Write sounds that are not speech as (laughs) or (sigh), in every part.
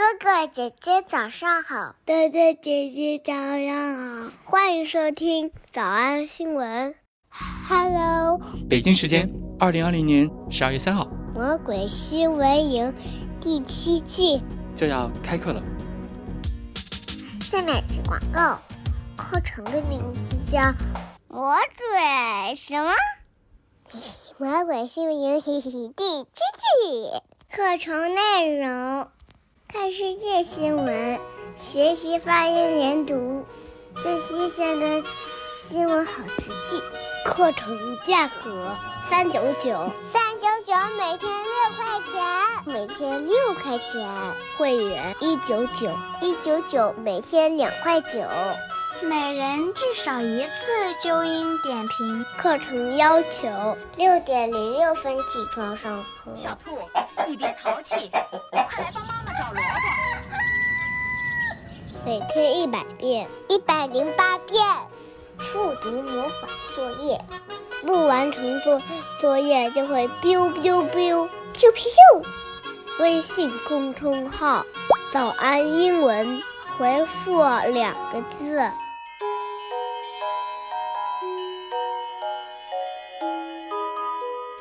哥哥姐姐早上好，哥哥姐姐早上好，欢迎收听早安新闻。Hello，北京时间二零二零年十二月三号，魔鬼新闻营第七季就要开课了。下面是广告，课程的名字叫《魔鬼什么》？(laughs) 魔鬼新闻营第七季，课程内容。看世界新闻，学习发音连读，最新鲜的新闻好词句。课程价格三九九，三九九每天六块钱，每天六块钱。会员一九九，一九九每天两块九。每人至少一次纠音点评。课程要求六点零六分起床上课。小兔，你别淘气，快来帮妈妈找萝卜。每天一百遍，一百零八遍。复读魔法作业，不完成作作业就会 biu biu biu biu biu。微信公众号“早安英文”，回复两个字。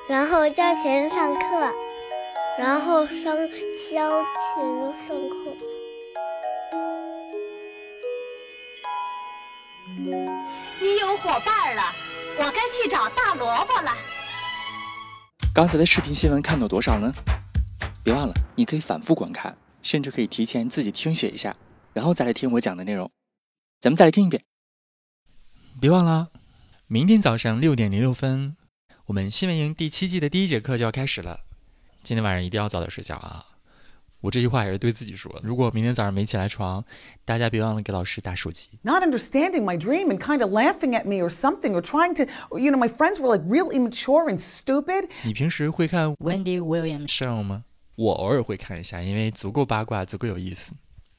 然后交钱上课，然后上交钱上课。你有伙伴了，我该去找大萝卜了。刚才的视频新闻看到多少呢？别忘了，你可以反复观看，甚至可以提前自己听写一下，然后再来听我讲的内容。咱们再来听一遍。别忘了，明天早上六点零六分。我们新闻营第七季的第一节课就要开始了，今天晚上一定要早点睡觉啊！我这句话也是对自己说的，如果明天早上没起来床，大家别忘了给老师打手机。Not understanding my dream and kind of laughing at me or something or trying to, you know, my friends were like real immature and stupid. 你平时会看 Wendy Williams show 吗？我偶尔会看一下，因为足够八卦，足够有意思。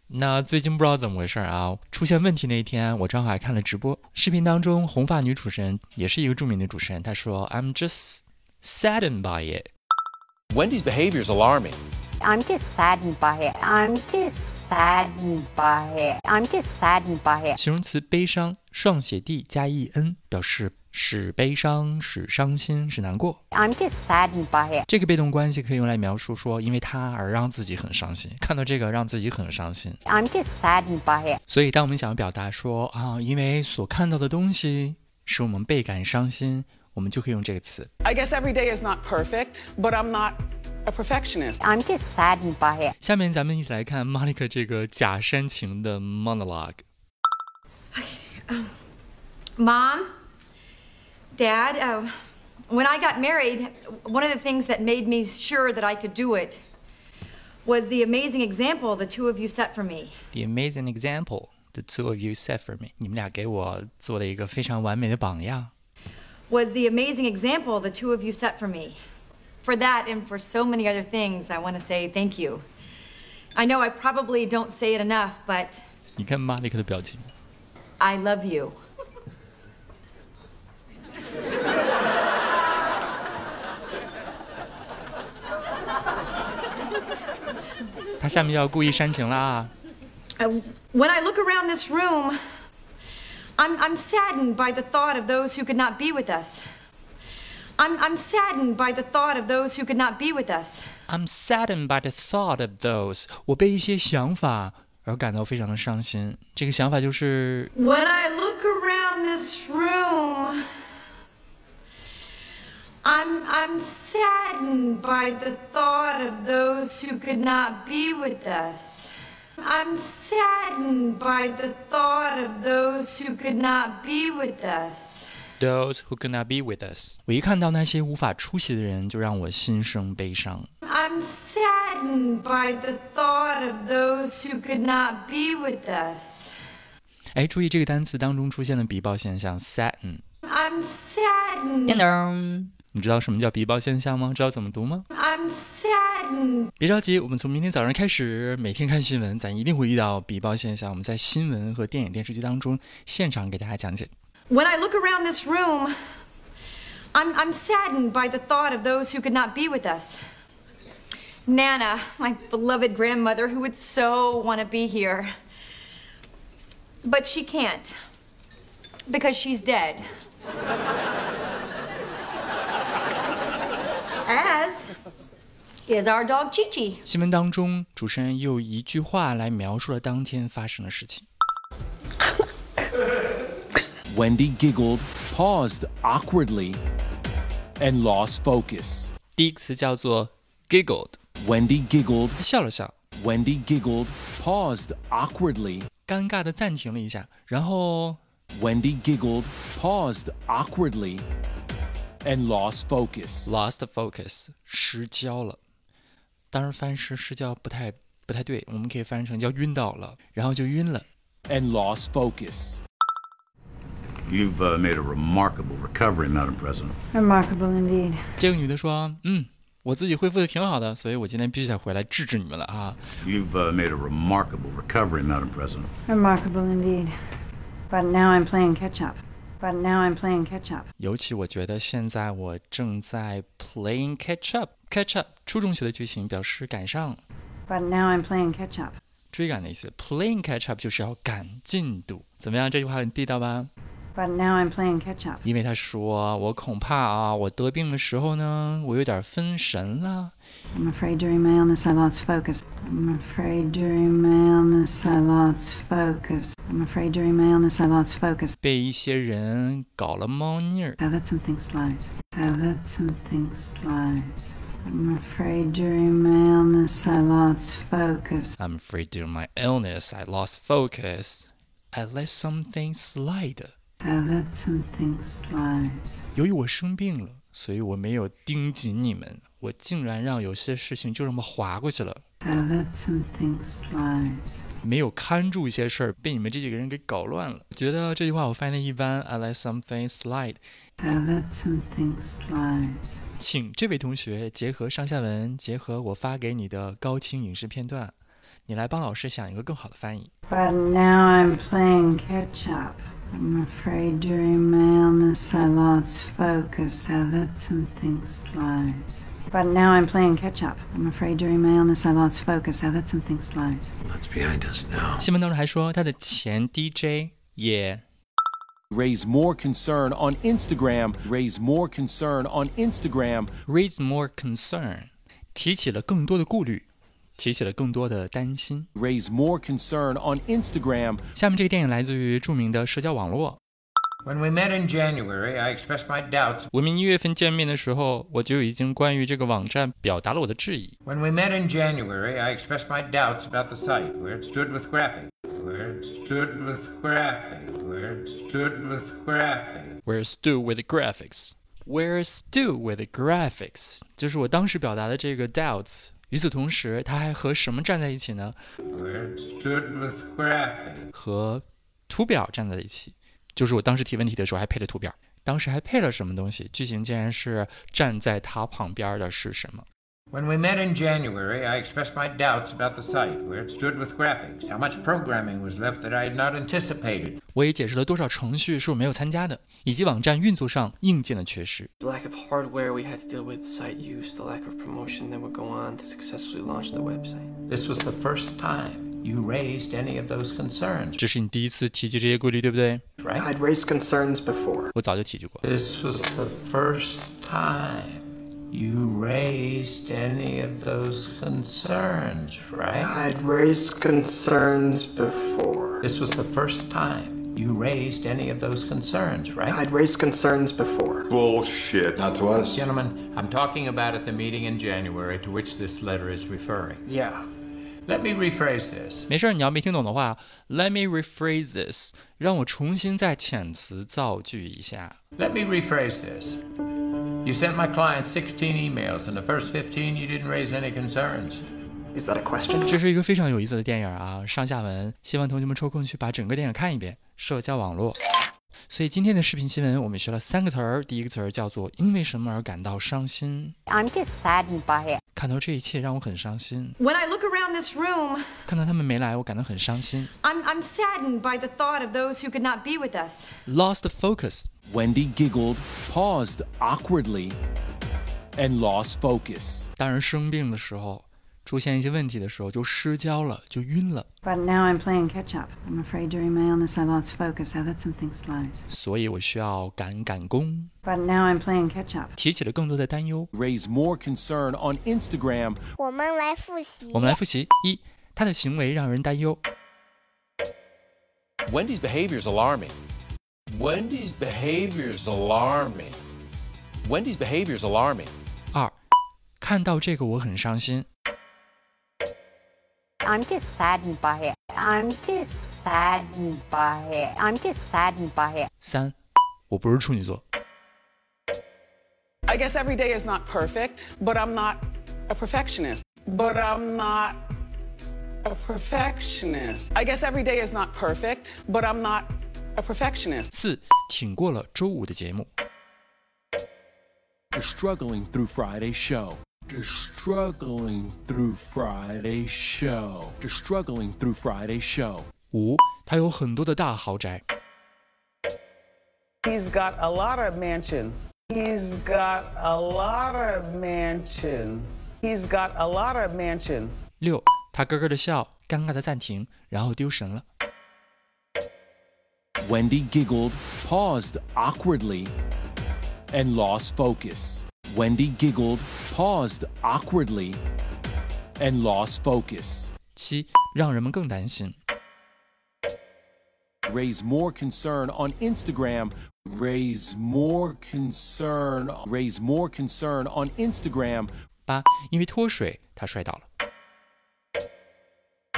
那最近不知道怎么回事啊，出现问题那一天，我正好还看了直播。视频当中，红发女主持人也是一个著名的主持人，她说：“I'm just saddened by it. Wendy's behavior is alarming. I'm just saddened by it. I'm just saddened by it. I'm just saddened by it.” 形容词悲伤，双写 d 加 e n，表示。使悲伤，使伤心，使难过。I'm just saddened by it。这个被动关系可以用来描述说，因为他而让自己很伤心。看到这个，让自己很伤心。I'm just saddened by it。所以，当我们想要表达说啊，因为所看到的东西使我们倍感伤心，我们就可以用这个词。I guess every day is not perfect, but I'm not a perfectionist. I'm just saddened by it。下面咱们一起来看 Monica 这个假煽情的 monologue。Mom。Dad, uh, when I got married, one of the things that made me sure that I could do it was the amazing example the two of you set for me. The amazing example the two of you set for me. 你们俩给我做了一个非常完美的榜样。Was the amazing example the two of you set for me. For that and for so many other things, I want to say thank you. I know I probably don't say it enough, but 你看马里克的表情。I love you. (laughs) 他下面要故意煽情了啊！When I look around this room, I'm I'm saddened by the thought of those who could not be with us. I'm I'm saddened by the thought of those who could not be with us. I'm saddened by the thought of those. 我被一些想法而感到非常的伤心。这个想法就是。When I look around this room. I'm, I'm saddened by the thought of those who could not be with us. I'm saddened by the thought of those who could not be with us. Those who could not be with us. 我一看到那些无法出席的人，就让我心生悲伤。I'm saddened by the thought of those who could not be with us. 哎，注意这个单词当中出现了鼻爆现象，sadden。I'm saddened. 叮咚。你知道什么叫鼻爆现象吗？知道怎么读吗？I'm sad。别着急，我们从明天早上开始，每天看新闻，咱一定会遇到鼻爆现象。我们在新闻和电影电视剧当中现场给大家讲解。When I look around this room, I'm I'm saddened by the thought of those who could not be with us. Nana, my beloved grandmother, who would so want to be here. But she can't. Because she's dead. As is our dog Chi Chi. 新闻当中，主持人用一句话来描述了当天发生的事情。 Wendy giggled, paused awkwardly, and lost focus. 第一个词叫做 giggled， Wendy giggled, 他笑了笑， Wendy giggled, paused awkwardly. 尴尬的暂停了一下，然后 Wendy giggled, paused awkwardly, and lost focus. lost focus，失焦了。当然翻译是失焦不太不太对，我们可以翻译成叫晕倒了，然后就晕了。 And lost focus. You've uh, made a remarkable recovery, Madam President. Remarkable indeed. 这个女的说：“嗯，我自己恢复的挺好的，所以我今天必须得回来治治你们了啊。 You've uh, made a remarkable recovery, Madam President. Remarkable indeed. But now I'm playing catch up. But now I'm playing catch up. 尤其我觉得现在我正在 playing catch up。catch up 初中学的句型表示赶上、 But now I'm playing catch up. 追赶的意思。playing catch up 就是要赶进度。怎么样？这句话很地道吧？ But now I'm playing catch up. 因为他说我恐怕啊，我得病的时候呢，我有点分神了。 I'm afraid during my illness I lost focus. I'm afraid during my illness I lost focus. I'm afraid during my illness I lost focus. 被一些人搞了猫腻儿。 I let something slide. I let something slide. I'm afraid during my illness I lost focus. I'm afraid during my illness I lost focus. I let something slide. 由于我生病了，所以我没有盯紧你们，我竟然让有些事情就这么划过去了，I let something slide. 没有看住一些事儿，被你们这几个人给搞乱了。觉得这句话我翻译的一般，I let something slide。I let something slide. 请这位同学结合上下文，结合我发给你的高清影视片段，你来帮老师想一个更好的翻译。But now I'm playing catch up. I'm afraid during my illness I lost focus. I let something slide. But now I'm playing catch up. I'm afraid during my illness I lost focus. I let something slide. That's behind us now. 新闻当中还说，他的前 DJ 也 Raise more concern on Instagram. Raise more concern on Instagram. raise more concern，提起了更多的顾虑， 提起了更多的担心。 Raise more concern on Instagram. 下面这个电影来自于着名的社交网络。 When we met in January, I expressed my doubts. 我们一月份见面的时候，我就已经关于这个网站表达了我的质疑。 When we met in January, I expressed my doubts about the site, where it stood with graphic, where it stood with graphic, where it stood with graphic. Where stood with the graphics? Where stood with the graphics? 就是我当时表达的这个 doubts。 与此同时，他还和什么站在一起呢？和图表站在一起。就是我当时提问题的时候还配了图表，当时还配了什么东西？句型竟然是站在他旁边的是什么？When we met in January, I expressed my doubts about the site, where it stood with graphics, how much programming was left that I had not anticipated. 我也解释了多少程序是我没有参加的，以及网站运作上硬件的缺失。 The lack of hardware we had to deal with, site use, the lack of promotion that would go on to successfully launch the website. This was the first time you raised any of those concerns. 这是你第一次提及这些顾虑，对不对？ Right? I'd raised concerns before. 我早就提及过。 This was the first time you raised any of those concerns, right? I'd raised concerns before. This was the first time you raised any of those concerns, right? I'd raised concerns before. Bullshit. Not to us. Gentlemen, I'm talking about at the meeting in January to which this letter is referring. Yeah. Let me rephrase this. 没事儿，你要没听懂的话，Let me rephrase this，让我重新再遣词造句一下。 Let me rephrase this. You sent my client 16 emails, and the first 15 you didn't raise any concerns. Is that a question? 这是一个非常有意思的电影啊，上下文，希望同学们抽空去把整个电影看一遍。社交网络。 所以今天的视频新闻，我们学了三个词儿。第一个词儿叫做“因为什么而感到伤心 I'm just saddened by it. ”，看到这一切让我很伤心。 When I look around this room, 看到他们没来，我感到很伤心。 I'm, I'm saddened by the thought of those who could not be with us. Lost focus， Wendy giggled, paused awkwardly, and lost focus. 当人生病的时候， 出现一些问题的时候就失焦了，就晕了。But now I'm playing catch up. I'm afraid during my illness I lost focus. I let something slide. 所以我需要赶赶工，But now I'm playing catch up. 提起了更多的担忧。Raise more concern on Instagram. 我们来复习。我们来复习：一，他的行为让人担忧；Wendy's behavior is alarming. Wendy's behavior is alarming. Wendy's behavior is alarming. 二，看到这个我很伤心；I'm just saddened by it. I'm just saddened by it. I'm just saddened by it. 三，我不是处女座； I guess every day is not perfect, but I'm not a perfectionist. But I'm not a perfectionist. I guess every day is not perfect, but I'm not a perfectionist. 四，挺过了周五的节目； Just struggling through Friday's show. Just struggling through Friday's show. Just struggling through Friday's show. 五，他有很多的大豪宅； He's got a lot of mansions. He's got a lot of mansions. He's got a lot of mansions. 六，他咯咯的笑，尴尬的暂停，然后丢神了； Wendy giggled, paused awkwardly, and lost focus. Wendy giggled, paused awkwardly, and lost focus. 七，让人们更担心； Raise more concern on Instagram. Raise more concern. Raise more concern on Instagram. 八，因为脱水，他摔倒了；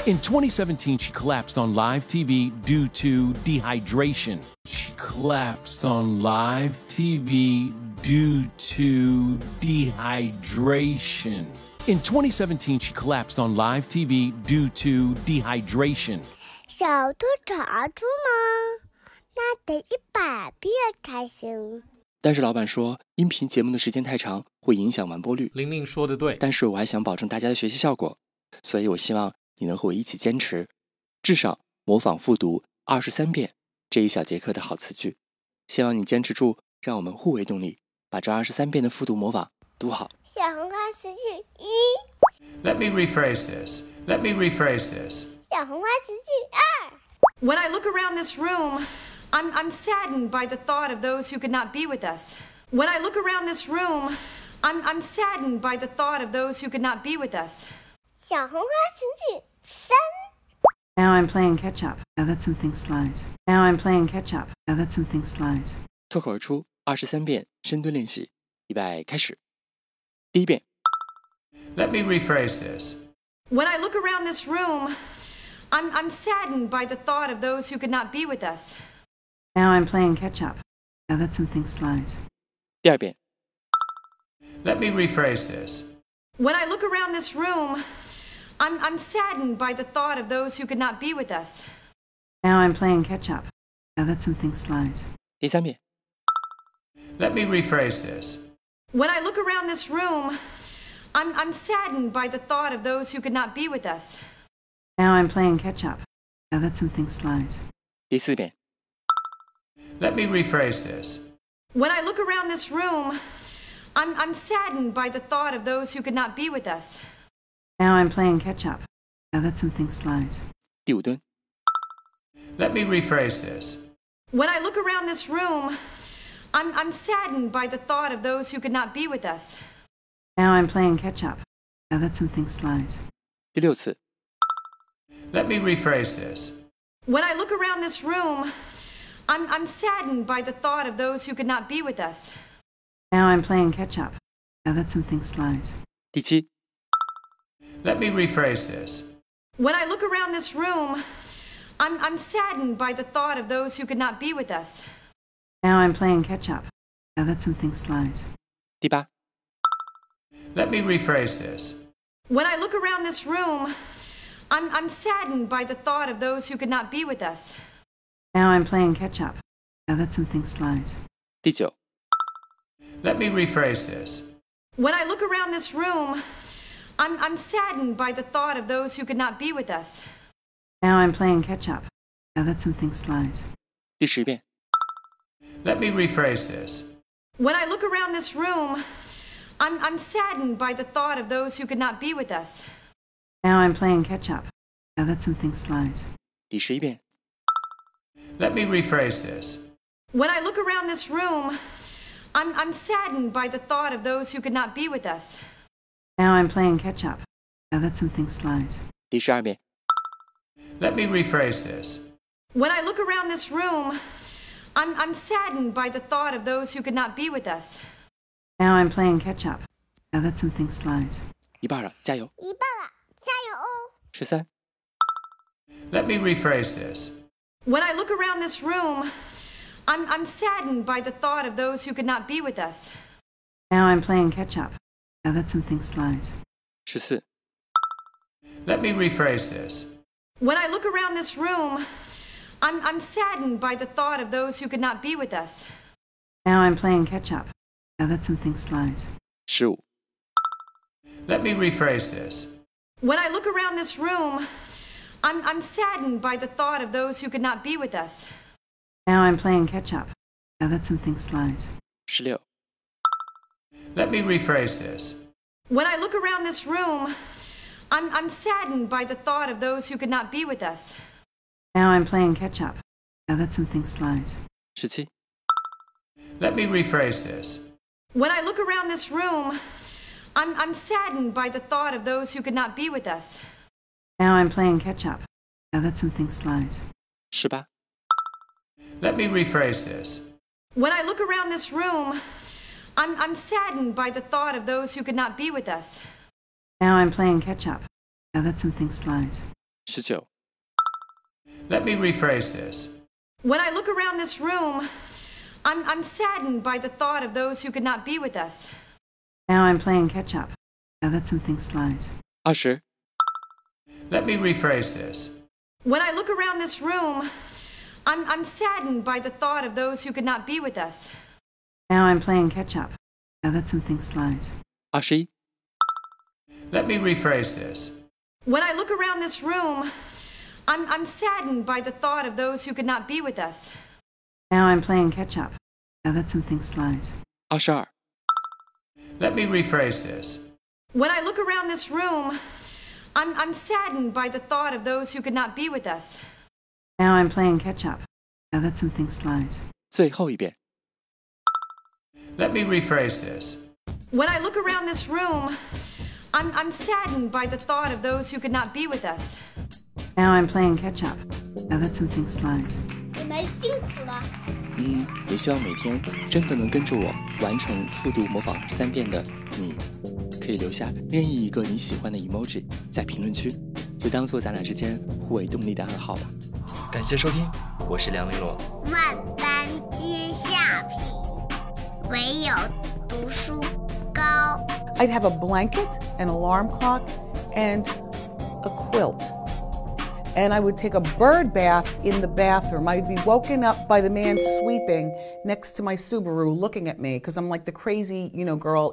In 2017, she collapsed on live TV due to dehydration. She collapsed on live TV due to dehydration. In 2017, she collapsed on live TV due to dehydration. 小兔查出吗？那得一百遍才行。但是老板说，音频节目的时间太长，会影响完播率。玲玲说的对，但是我还想保证大家的学习效果，所以我希望 你能和我一起坚持，至少模仿复读二十三遍这一小节课的好词句。希望你坚持住，让我们互为动力，把这二十三遍的复读模仿读好。小红花词句一，Let me rephrase this. Let me rephrase this. 小红花词句二，When I look around this room, I'm, I'm saddened by the thought of those who could not be with us. When I look around this room, I'm, I'm saddened by the thought of those who could not be with us. 小红花词句 三， Now I'm playing catch up. I let something slide. Now I'm playing catch up. I let something slide. 脱口而出二十三遍深蹲练习，预备开始。第一遍， Let me rephrase this. When I look around this room, I'm, I'm saddened by the thought of those who could not be with us. Now I'm playing catch up. I let something slide. 第二遍， Let me rephrase this. When I look around this room, I'm, I'm saddened by the thought of those who could not be with us. Now I'm playing catch up. I let something slide. 第三遍， Let me rephrase this. When I look around this room, I'm, I'm saddened by the thought of those who could not be with us. Now I'm playing catch up. I let something slide. 第四遍， Let me rephrase this. When I look around this room, I'm, I'm saddened by the thought of those who could not be with us. Now I'm playing catch up. I let something slide. 第五蹲， Let me rephrase this. When I look around this room, I'm, I'm saddened by the thought of those who could not be with us. Now I'm playing catch up. I let something slide. 第六次， Let me rephrase this. When I look around this room, I'm, I'm saddened by the thought of those who could not be with us. Now I'm playing catch up. I let something slide. 第七， Let me rephrase this. When I look around this room, I'm, I'm saddened by the thought of those who could not be with us. Now I'm playing catch up. I let something slide. 第八， Let me rephrase this. When I look around this room, I'm, I'm saddened by the thought of those who could not be with us. Now I'm playing catch up. I let something slide. 第九， Let me rephrase this. When I look around this room, I'm, I'm saddened by the thought of those who could not be with us. Now I'm playing catch up. I let something slide. 第十遍， Let me rephrase this. When I look around this room, I'm, I'm saddened by the thought of those who could not be with us. Now I'm playing catch up. I let something slide. 第十一遍。 Let me rephrase this. When I look around this room, I'm, I'm saddened by the thought of those who could not be with us. Now I'm playing catch up. I let something slide. 第十二遍。 Let me rephrase this. When I look around this room, I'm, I'm saddened by the thought of those who could not be with us. Now I'm playing catch up. I let something slide. 一半了，加油！一半了，加油哦！十三、 Let me rephrase this. When I look around this room, I'm, I'm saddened by the thought of those who could not be with us. Now I'm playing catch up. I let something slide. 十四、 Let me rephrase this. When I look around this room, I'm, I'm saddened by the thought of those who could not be with us. Now I'm playing catch up. I let something slide. 十五、 Let me rephrase this. When I look around this room, I'm, I'm saddened by the thought of those who could not be with us. Now I'm playing catch up. I let something slide. 十六、 let me rephrase this. When I look around this room, I'm, I'm saddened by the thought of those who could not be with us. Now I'm playing catch up. I let something slide. Let me rephrase this. When I look around this room, I'm, I'm saddened by the thought of those who could not be with us. Now I'm playing catch up. I let something slide. Let me rephrase this. When I look around this room, I'm, I'm saddened by the thought of those who could not be with us. Now I'm playing catch up. I let something slide. 19. Let me rephrase this. When I look around this room, I'm, I'm saddened by the thought of those who could not be with us. Now I'm playing catch up. I let something slide. 20. Let me rephrase this. When I look around this room, I'm, I'm saddened by the thought of those who could not be with us. Now I'm playing catch up. I let something slide. 二十一、 Let me rephrase this. When I look around this room, I'm, I'm saddened by the thought of those who could not be with us. Now I'm playing catch up. I let something slide. 二十二、 Let me rephrase this. When I look around this room, I'm, I'm saddened by the thought of those who could not be with us. Now I'm playing catch up. I let something slide. 最后一遍。 Let me rephrase this. When I look around this room, I'm, I'm saddened by the thought of those who could not be with us. Now I'm playing catch up. I let something slide. 你们辛苦了。嗯，也希望每天真的能跟着我完成复读模仿三遍的你，可以留下任意一个你喜欢的 emoji 在评论区，就当做咱俩之间互为动力的暗号吧。感谢收听，我是梁丽罗。万 I'd have a blanket, an alarm clock, and a quilt. And I would take a bird bath in the bathroom. I'd be woken up by the man sweeping next to my Subaru looking at me because I'm like the crazy, you know, girl